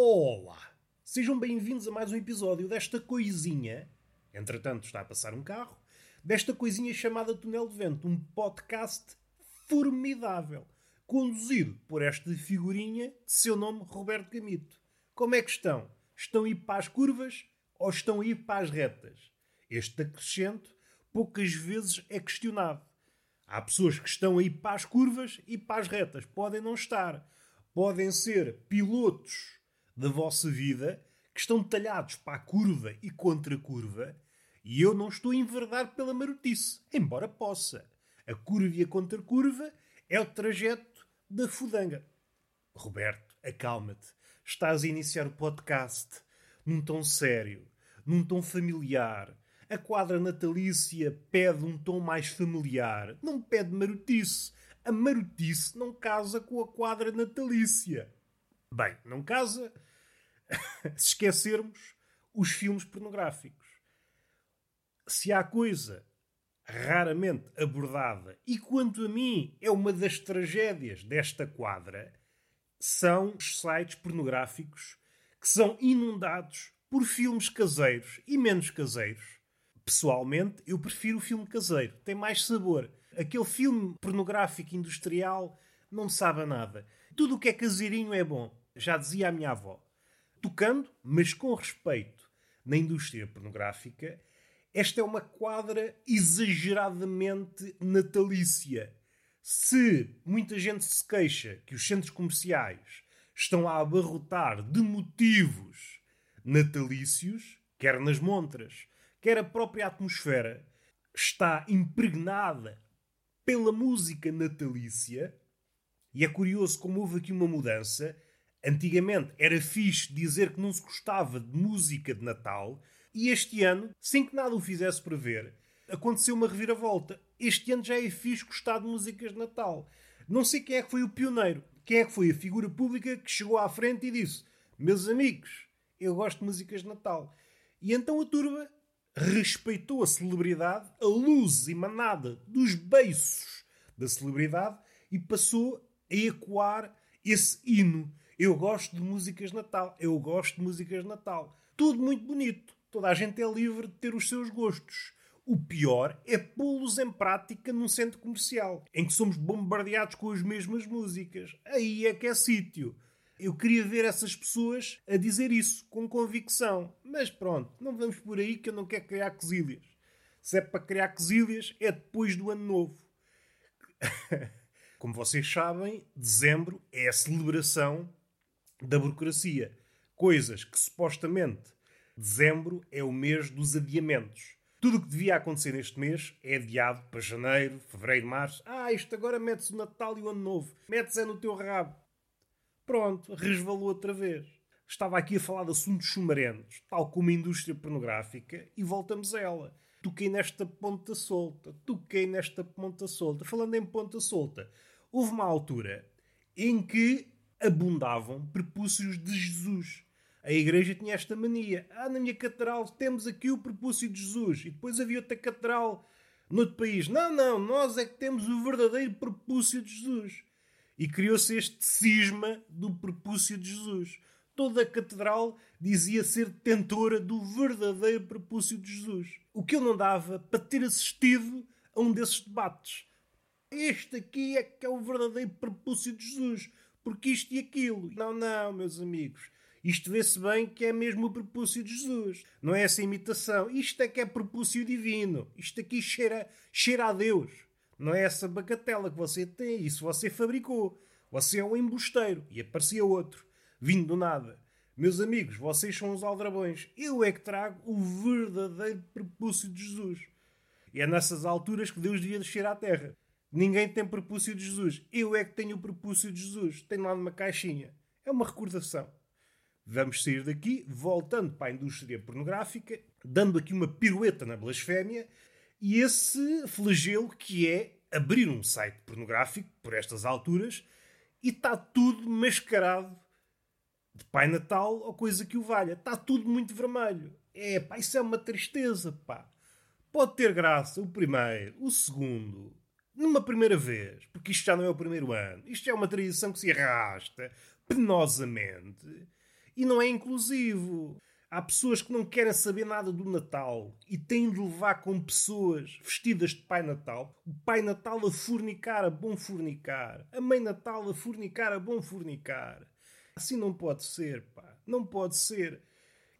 Olá! Sejam bem-vindos a mais um episódio desta coisinha. Entretanto, está a passar um carro. Desta coisinha chamada Túnel de Vento, um podcast formidável, conduzido por esta figurinha de seu nome Roberto Gamito. Como é que estão? Estão a ir para as curvas ou estão a ir para as retas? Este acrescento poucas vezes é questionado. Há pessoas que estão a ir para as curvas e para as retas. Podem não estar. Podem ser pilotos da vossa vida que estão talhados para a curva e contra a curva e eu não estou a enverdar pela marotice, embora possa. A curva e a contra-curva é o trajeto da fudanga. Roberto, acalma-te. Estás a iniciar o podcast num tom sério, num tom familiar. A quadra natalícia pede um tom mais familiar. Não pede marotice. A marotice não casa com a quadra natalícia. Bem, não casa se esquecermos os filmes pornográficos. Se há coisa raramente abordada e, quanto a mim, é uma das tragédias desta quadra, são os sites pornográficos que são inundados por filmes caseiros e menos caseiros. Pessoalmente, eu prefiro o filme caseiro, tem mais sabor. Aquele filme pornográfico industrial não sabe a nada. Tudo o que é caseirinho é bom, já dizia a minha avó tocando, mas com respeito, na indústria pornográfica, esta é uma quadra exageradamente natalícia. Se muita gente se queixa que os centros comerciais estão a abarrotar de motivos natalícios, quer nas montras, quer a própria atmosfera está impregnada pela música natalícia, e é curioso como houve aqui uma mudança Antigamente era fixe dizer que não se gostava de música de Natal e este ano, sem que nada o fizesse prever, aconteceu uma reviravolta. Este ano já é fixe gostar de músicas de Natal. Não sei quem é que foi o pioneiro, quem é que foi a figura pública que chegou à frente e disse: Meus amigos, eu gosto de músicas de Natal. E então a turba respeitou a celebridade, a luz emanada dos beiços da celebridade e passou a ecoar esse hino. Eu gosto de músicas de Natal. Eu gosto de músicas de Natal. Tudo muito bonito. Toda a gente é livre de ter os seus gostos. O pior é pô-los em prática num centro comercial, em que somos bombardeados com as mesmas músicas. Aí é que é sítio. Eu queria ver essas pessoas a dizer isso com convicção. Mas pronto, não vamos por aí que eu não quero criar quesílias. Se é para criar quesílias, é depois do ano novo. Como vocês sabem, dezembro é a celebração da burocracia. Coisas que supostamente dezembro é o mês dos adiamentos. Tudo o que devia acontecer neste mês é adiado para janeiro, fevereiro, março. Ah, isto agora mete-se o Natal e o Ano Novo. Mete-se é no teu rabo. Pronto, resvalou outra vez. Estava aqui a falar de assuntos chumarentos, tal como a indústria pornográfica, e voltamos a ela. Toquei nesta ponta solta, toquei nesta ponta solta. Falando em ponta solta, houve uma altura em que abundavam prepúcios de Jesus. A igreja tinha esta mania. Ah, na minha catedral temos aqui o prepúcio de Jesus. E depois havia outra catedral noutro país. Não, não, nós é que temos o verdadeiro prepúcio de Jesus. E criou-se este cisma do prepúcio de Jesus. Toda a catedral dizia ser detentora do verdadeiro prepúcio de Jesus. O que eu não dava para ter assistido a um desses debates. Este aqui é que é o verdadeiro prepúcio de Jesus porque isto e aquilo. Não, não, meus amigos. Isto vê-se bem que é mesmo o propúcio de Jesus. Não é essa imitação. Isto é que é propúcio divino. Isto aqui cheira, cheira a Deus. Não é essa bagatela que você tem. Isso você fabricou. Você é um embusteiro. E aparecia outro. Vindo do nada. Meus amigos, vocês são os aldrabões. Eu é que trago o verdadeiro propúcio de Jesus. E é nessas alturas que Deus devia descer à terra. Ninguém tem prepúcio de Jesus. Eu é que tenho o prepúcio de Jesus. Tenho lá numa caixinha. É uma recordação. Vamos sair daqui, voltando para a indústria pornográfica, dando aqui uma pirueta na blasfémia e esse flagelo que é abrir um site pornográfico por estas alturas e está tudo mascarado de Pai Natal ou coisa que o valha. Está tudo muito vermelho. É, pá, isso é uma tristeza, pá. Pode ter graça o primeiro, o segundo, numa primeira vez, porque isto já não é o primeiro ano, isto é uma tradição que se arrasta penosamente. E não é inclusivo. Há pessoas que não querem saber nada do Natal e têm de levar com pessoas vestidas de Pai Natal. O Pai Natal a fornicar, a bom fornicar. A Mãe Natal a fornicar, a bom fornicar. Assim não pode ser, pá. Não pode ser.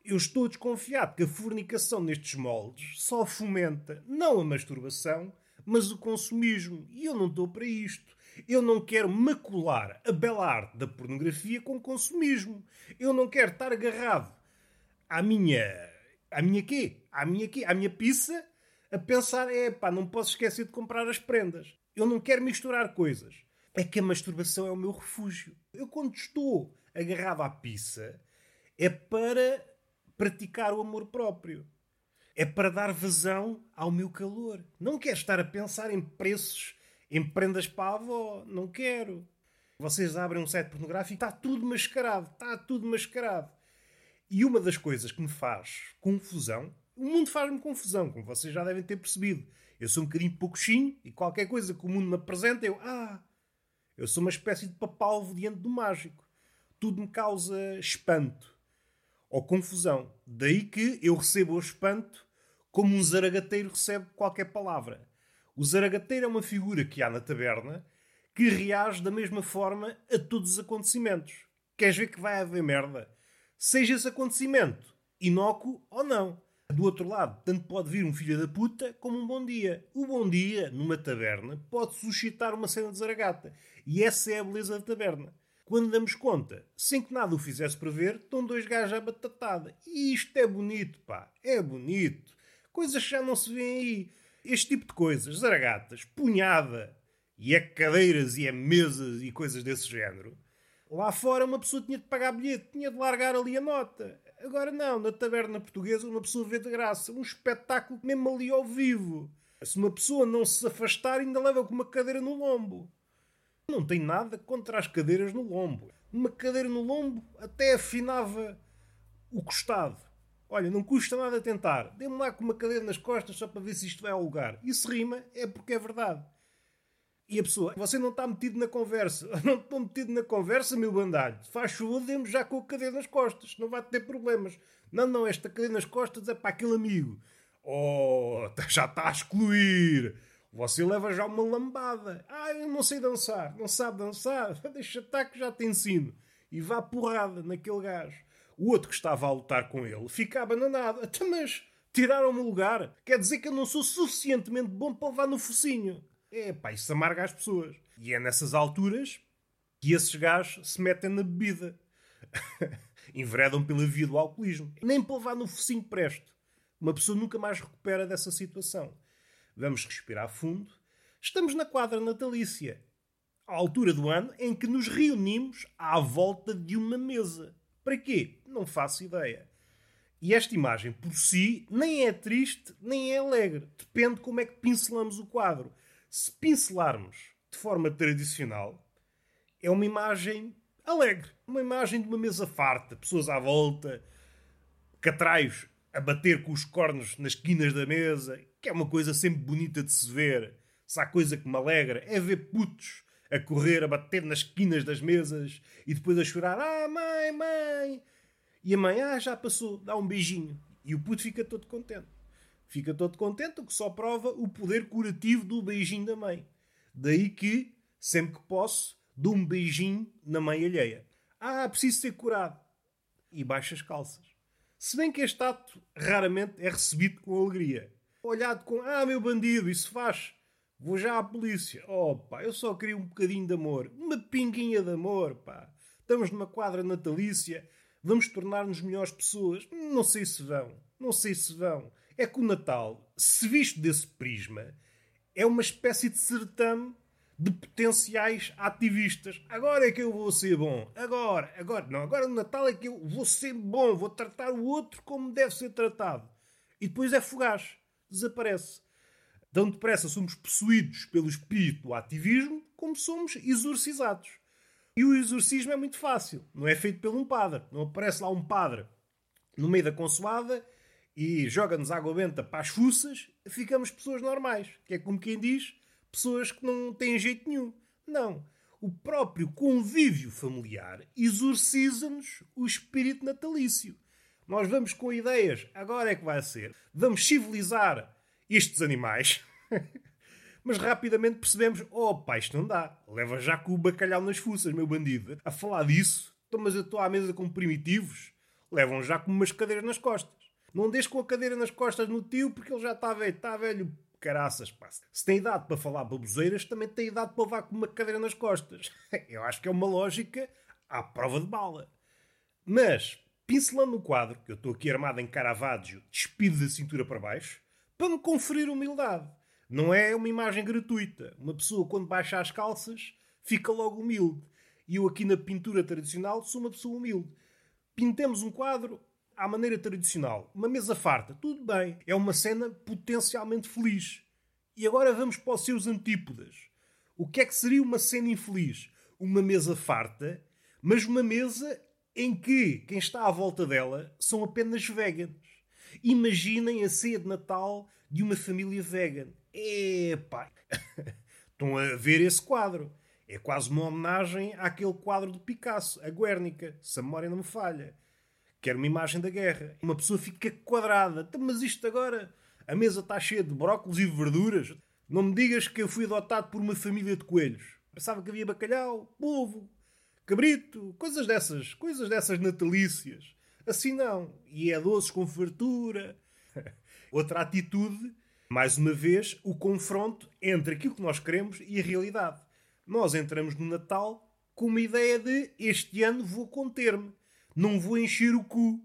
Eu estou desconfiado que a fornicação nestes moldes só fomenta não a masturbação, mas o consumismo. E eu não estou para isto. Eu não quero macular a bela arte da pornografia com consumismo. Eu não quero estar agarrado à minha. à minha quê? À minha quê? À minha pizza a pensar, é pá, não posso esquecer de comprar as prendas. Eu não quero misturar coisas. É que a masturbação é o meu refúgio. Eu, quando estou agarrado à pizza, é para praticar o amor próprio. É para dar vazão ao meu calor. Não quero estar a pensar em preços, em prendas para a avó. Não quero. Vocês abrem um site pornográfico e está tudo mascarado. Está tudo mascarado. E uma das coisas que me faz confusão, o mundo faz-me confusão, como vocês já devem ter percebido. Eu sou um bocadinho pouquinho e qualquer coisa que o mundo me apresenta, eu, ah, eu sou uma espécie de papalvo diante do mágico. Tudo me causa espanto ou confusão. Daí que eu recebo o espanto como um zaragateiro recebe qualquer palavra. O zaragateiro é uma figura que há na taberna que reage da mesma forma a todos os acontecimentos. Queres ver que vai haver merda? seja esse acontecimento inócuo ou não. Do outro lado, tanto pode vir um filho da puta como um bom dia. O bom dia, numa taberna, pode suscitar uma cena de zaragata. E essa é a beleza da taberna. Quando damos conta, sem que nada o fizesse prever, estão dois gajos à batatada. E isto é bonito, pá. É bonito. Coisas que já não se vêem aí. Este tipo de coisas, zaragatas, punhada, e é cadeiras e é mesas e coisas desse género Lá fora uma pessoa tinha de pagar bilhete, tinha de largar ali a nota. Agora não, na taberna portuguesa uma pessoa vê de graça. Um espetáculo mesmo ali ao vivo. Se uma pessoa não se afastar, ainda leva com uma cadeira no lombo. Não tem nada contra as cadeiras no lombo. Uma cadeira no lombo até afinava o costado. Olha, não custa nada tentar. Dê-me lá com uma cadeira nas costas só para ver se isto vai ao lugar. E se rima, é porque é verdade. E a pessoa, você não está metido na conversa. Não estou metido na conversa, meu bandalho. Faz favor, dê-me já com a cadeira nas costas. Não vai ter problemas. Não, não, esta cadeira nas costas é para aquele amigo. Oh, já está a excluir. Você leva já uma lambada. Ah, eu não sei dançar. Não sabe dançar? Deixa estar que já te ensino. E vá porrada naquele gajo. O outro que estava a lutar com ele fica abandonado. Até mas tiraram-me o lugar. Quer dizer que eu não sou suficientemente bom para levar no focinho. É pá, isso amarga as pessoas. E é nessas alturas que esses gajos se metem na bebida. Enveredam pela via do alcoolismo. Nem para levar no focinho presto. Uma pessoa nunca mais recupera dessa situação. Vamos respirar fundo. Estamos na quadra natalícia. À altura do ano em que nos reunimos à volta de uma mesa. Para quê? Não faço ideia. E esta imagem por si nem é triste nem é alegre. Depende como é que pincelamos o quadro. Se pincelarmos de forma tradicional, é uma imagem alegre. Uma imagem de uma mesa farta, pessoas à volta, catraios a bater com os cornos nas quinas da mesa, que é uma coisa sempre bonita de se ver. Se há coisa que me alegra é ver putos a correr, a bater nas quinas das mesas e depois a chorar: Ah, mãe, mãe! E a mãe, ah, já passou, dá um beijinho. E o puto fica todo contente fica todo contente, o que só prova o poder curativo do beijinho da mãe. Daí que, sempre que posso, dou um beijinho na mãe alheia. Ah, preciso ser curado. E baixa as calças. Se bem que este ato raramente é recebido com alegria. Olhado com, ah, meu bandido, isso faz. Vou já à polícia. Oh, pá, eu só queria um bocadinho de amor. Uma pinguinha de amor, pá. Estamos numa quadra natalícia. Vamos tornar-nos melhores pessoas. Não sei se vão. Não sei se vão é que o Natal, se visto desse prisma, é uma espécie de certame de potenciais ativistas. Agora é que eu vou ser bom. Agora, agora, não, agora no Natal é que eu vou ser bom, vou tratar o outro como deve ser tratado. E depois é fugaz, desaparece. Tão depressa somos possuídos pelo espírito do ativismo como somos exorcizados. E o exorcismo é muito fácil, não é feito por um padre. Não aparece lá um padre no meio da consoada e joga-nos água benta para as fuças, ficamos pessoas normais. Que é como quem diz, pessoas que não têm jeito nenhum. Não. o próprio convívio familiar exorciza-nos o espírito natalício. Nós vamos com ideias, agora é que vai ser. Vamos civilizar estes animais. Mas rapidamente percebemos: oh, pá, isto não dá. Leva já com o bacalhau nas fuças, meu bandido. A falar disso, então, mas eu estou à mesa com primitivos. Levam já com umas cadeiras nas costas. Não deixes com a cadeira nas costas no tio porque ele já está velho. Está velho, caraças, pá. Se tem idade para falar baboseiras, também tem idade para levar com uma cadeira nas costas. Eu acho que é uma lógica à prova de bala. Mas, pincelando o quadro, que eu estou aqui armado em Caravaggio, despido da cintura para baixo, para me conferir humildade. Não é uma imagem gratuita. Uma pessoa, quando baixa as calças, fica logo humilde. E eu, aqui na pintura tradicional, sou uma pessoa humilde. Pintemos um quadro à maneira tradicional. Uma mesa farta, tudo bem. É uma cena potencialmente feliz. E agora vamos para os seus antípodas. O que é que seria uma cena infeliz? Uma mesa farta, mas uma mesa em que quem está à volta dela são apenas veganos. Imaginem a ceia de Natal de uma família vegan. Epá! Estão a ver esse quadro. É quase uma homenagem àquele quadro do Picasso, a Guernica, se a memória não me falha. Que era uma imagem da guerra. Uma pessoa fica quadrada. Então, mas isto agora, a mesa está cheia de brócolis e verduras. Não me digas que eu fui adotado por uma família de coelhos. Pensava que havia bacalhau, polvo, cabrito, coisas dessas, coisas dessas natalícias. Assim não. E é doces com fartura. Outra atitude, mais uma vez, o confronto entre aquilo que nós queremos e a realidade nós entramos no Natal com uma ideia de este ano vou conter-me, não vou encher o cu.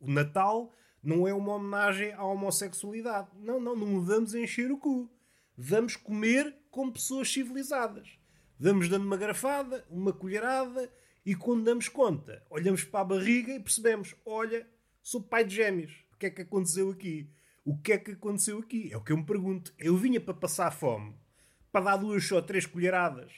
O Natal não é uma homenagem à homossexualidade. Não, não, não vamos encher o cu. Vamos comer como pessoas civilizadas. Vamos dando uma garfada, uma colherada e quando damos conta, olhamos para a barriga e percebemos: olha, sou pai de gêmeos. O que é que aconteceu aqui? O que é que aconteceu aqui? É o que eu me pergunto. Eu vinha para passar fome para dar duas ou três colheradas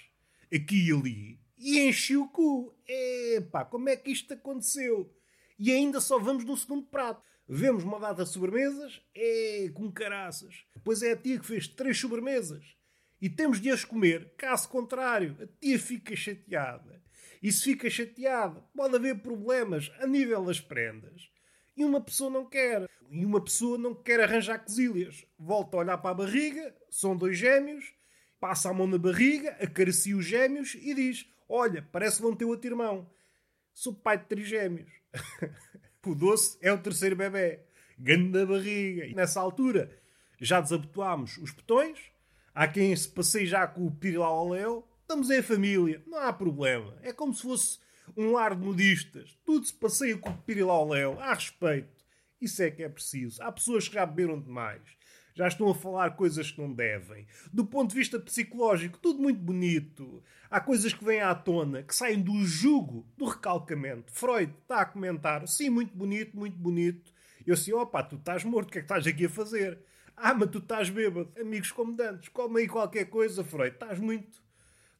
aqui e ali e enchi o cu. Epá, como é que isto aconteceu? E ainda só vamos no segundo prato. Vemos uma data de sobremesas, é com caraças. Depois é a tia que fez três sobremesas. E temos de as comer. Caso contrário, a tia fica chateada. E se fica chateada, pode haver problemas a nível das prendas. E uma pessoa não quer. E uma pessoa não quer arranjar quesilhas. Volta a olhar para a barriga, são dois gêmeos, passa a mão na barriga, acaricia os gêmeos e diz: Olha, parece vão ter outro irmão. Sou pai de três gêmeos. o doce é o terceiro bebê. Ganho da barriga. E nessa altura já desabotoámos os botões. Há quem se passeie já com o pirilau ao léu. Estamos em família. Não há problema. É como se fosse um lar de modistas. Tudo se passeia com o pirilau léu. Há respeito. Isso é que é preciso. Há pessoas que já beberam demais já estão a falar coisas que não devem. Do ponto de vista psicológico, tudo muito bonito. Há coisas que vêm à tona, que saem do jugo, do recalcamento. Freud está a comentar, sim, muito bonito, muito bonito. Eu assim, opa, tu estás morto, o que é que estás aqui a fazer? Ah, mas tu estás bêbado. Amigos comandantes, come aí qualquer coisa, Freud. Estás muito...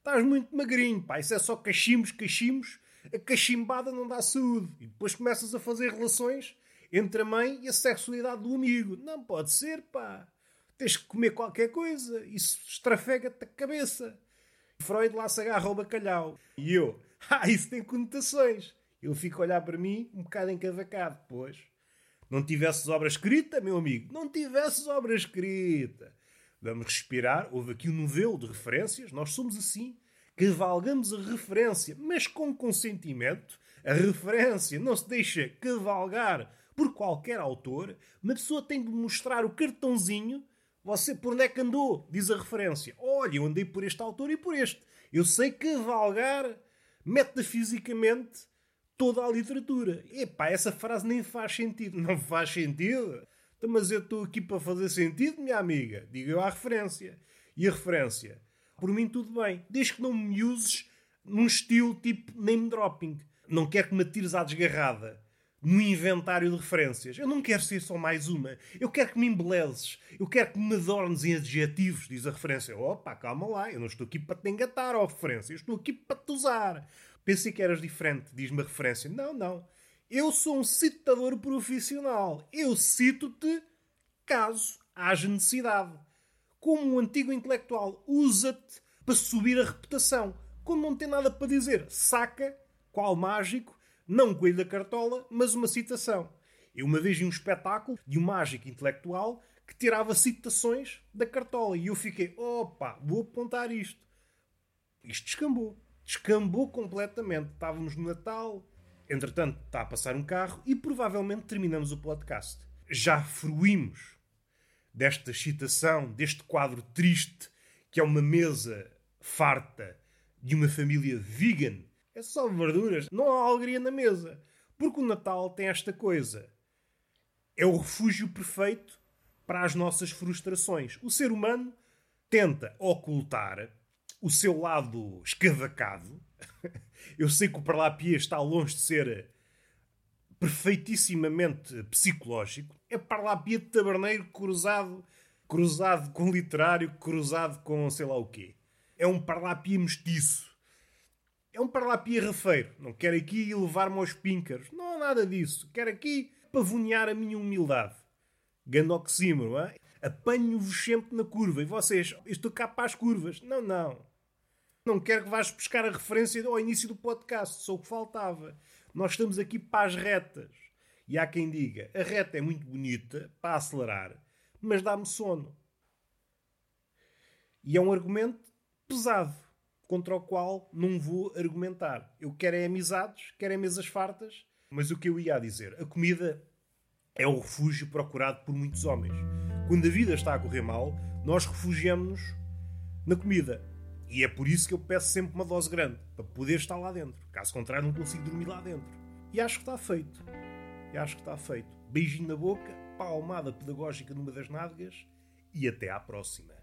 Estás muito magrinho, pá. Isso é só cachimbos, cachimbos. A cachimbada não dá saúde. E depois começas a fazer relações entre a mãe e a sexualidade do amigo. Não pode ser, pá. Tens que comer qualquer coisa. Isso estrafega-te a cabeça. Freud lá se agarra ao bacalhau. E eu, ah, isso tem conotações. Ele fica a olhar para mim um bocado encavacado. Pois, não tivesses obra escrita, meu amigo, não tivesses obra escrita. Vamos respirar. Houve aqui um novelo de referências. Nós somos assim. Cavalgamos a referência, mas com consentimento. A referência não se deixa cavalgar por qualquer autor, uma pessoa tem de mostrar o cartãozinho. Você por onde é que andou? Diz a referência. Olha, eu andei por este autor e por este. Eu sei cavalgar metafisicamente toda a literatura. Epá, essa frase nem faz sentido. Não faz sentido? Então, mas eu estou aqui para fazer sentido, minha amiga. Diga eu a referência. E a referência? Por mim, tudo bem. Desde que não me uses num estilo tipo name dropping. Não quero que me atires à desgarrada no inventário de referências. Eu não quero ser só mais uma. Eu quero que me embelezes. Eu quero que me adornes em adjetivos, diz a referência. Opa, calma lá. Eu não estou aqui para te engatar, ó referência. Eu estou aqui para te usar. Pensei que eras diferente, diz-me a referência. Não, não. Eu sou um citador profissional. Eu cito-te caso haja necessidade. Como um antigo intelectual, usa-te para subir a reputação. quando não tem nada para dizer, saca, qual mágico, não coelho da cartola, mas uma citação. Eu uma vez vi um espetáculo de um mágico intelectual que tirava citações da cartola e eu fiquei, opa, vou apontar isto. Isto descambou. Descambou completamente. Estávamos no Natal, entretanto está a passar um carro e provavelmente terminamos o podcast. Já fruímos desta excitação, deste quadro triste que é uma mesa farta de uma família vegan. É só verduras, não há alegria na mesa. Porque o Natal tem esta coisa. É o refúgio perfeito para as nossas frustrações. O ser humano tenta ocultar o seu lado escavacado. Eu sei que o Parlapia está longe de ser perfeitissimamente psicológico. É Parlapia de taberneiro cruzado, cruzado com literário, cruzado com sei lá o quê. É um Parlapia mestiço. É um Parlapia rafeiro. Não quero aqui levar-me aos píncaros. Não há nada disso. Quero aqui pavonear a minha humildade. Gandoxímero, é? Apanho-vos sempre na curva. E vocês, estou cá para as curvas. Não, não. Não quero que vás buscar a referência ao início do podcast. Só o que faltava. Nós estamos aqui para as retas. E há quem diga, a reta é muito bonita para acelerar, mas dá-me sono. E é um argumento pesado, contra o qual não vou argumentar. Eu quero é amizades, quero é mesas fartas, mas o que eu ia dizer, a comida é o refúgio procurado por muitos homens. Quando a vida está a correr mal, nós refugiamos-nos na comida. E é por isso que eu peço sempre uma dose grande, para poder estar lá dentro. Caso contrário, não consigo dormir lá dentro. E acho que está feito. E acho que está feito. Beijinho na boca, palmada pedagógica numa das nádegas e até à próxima.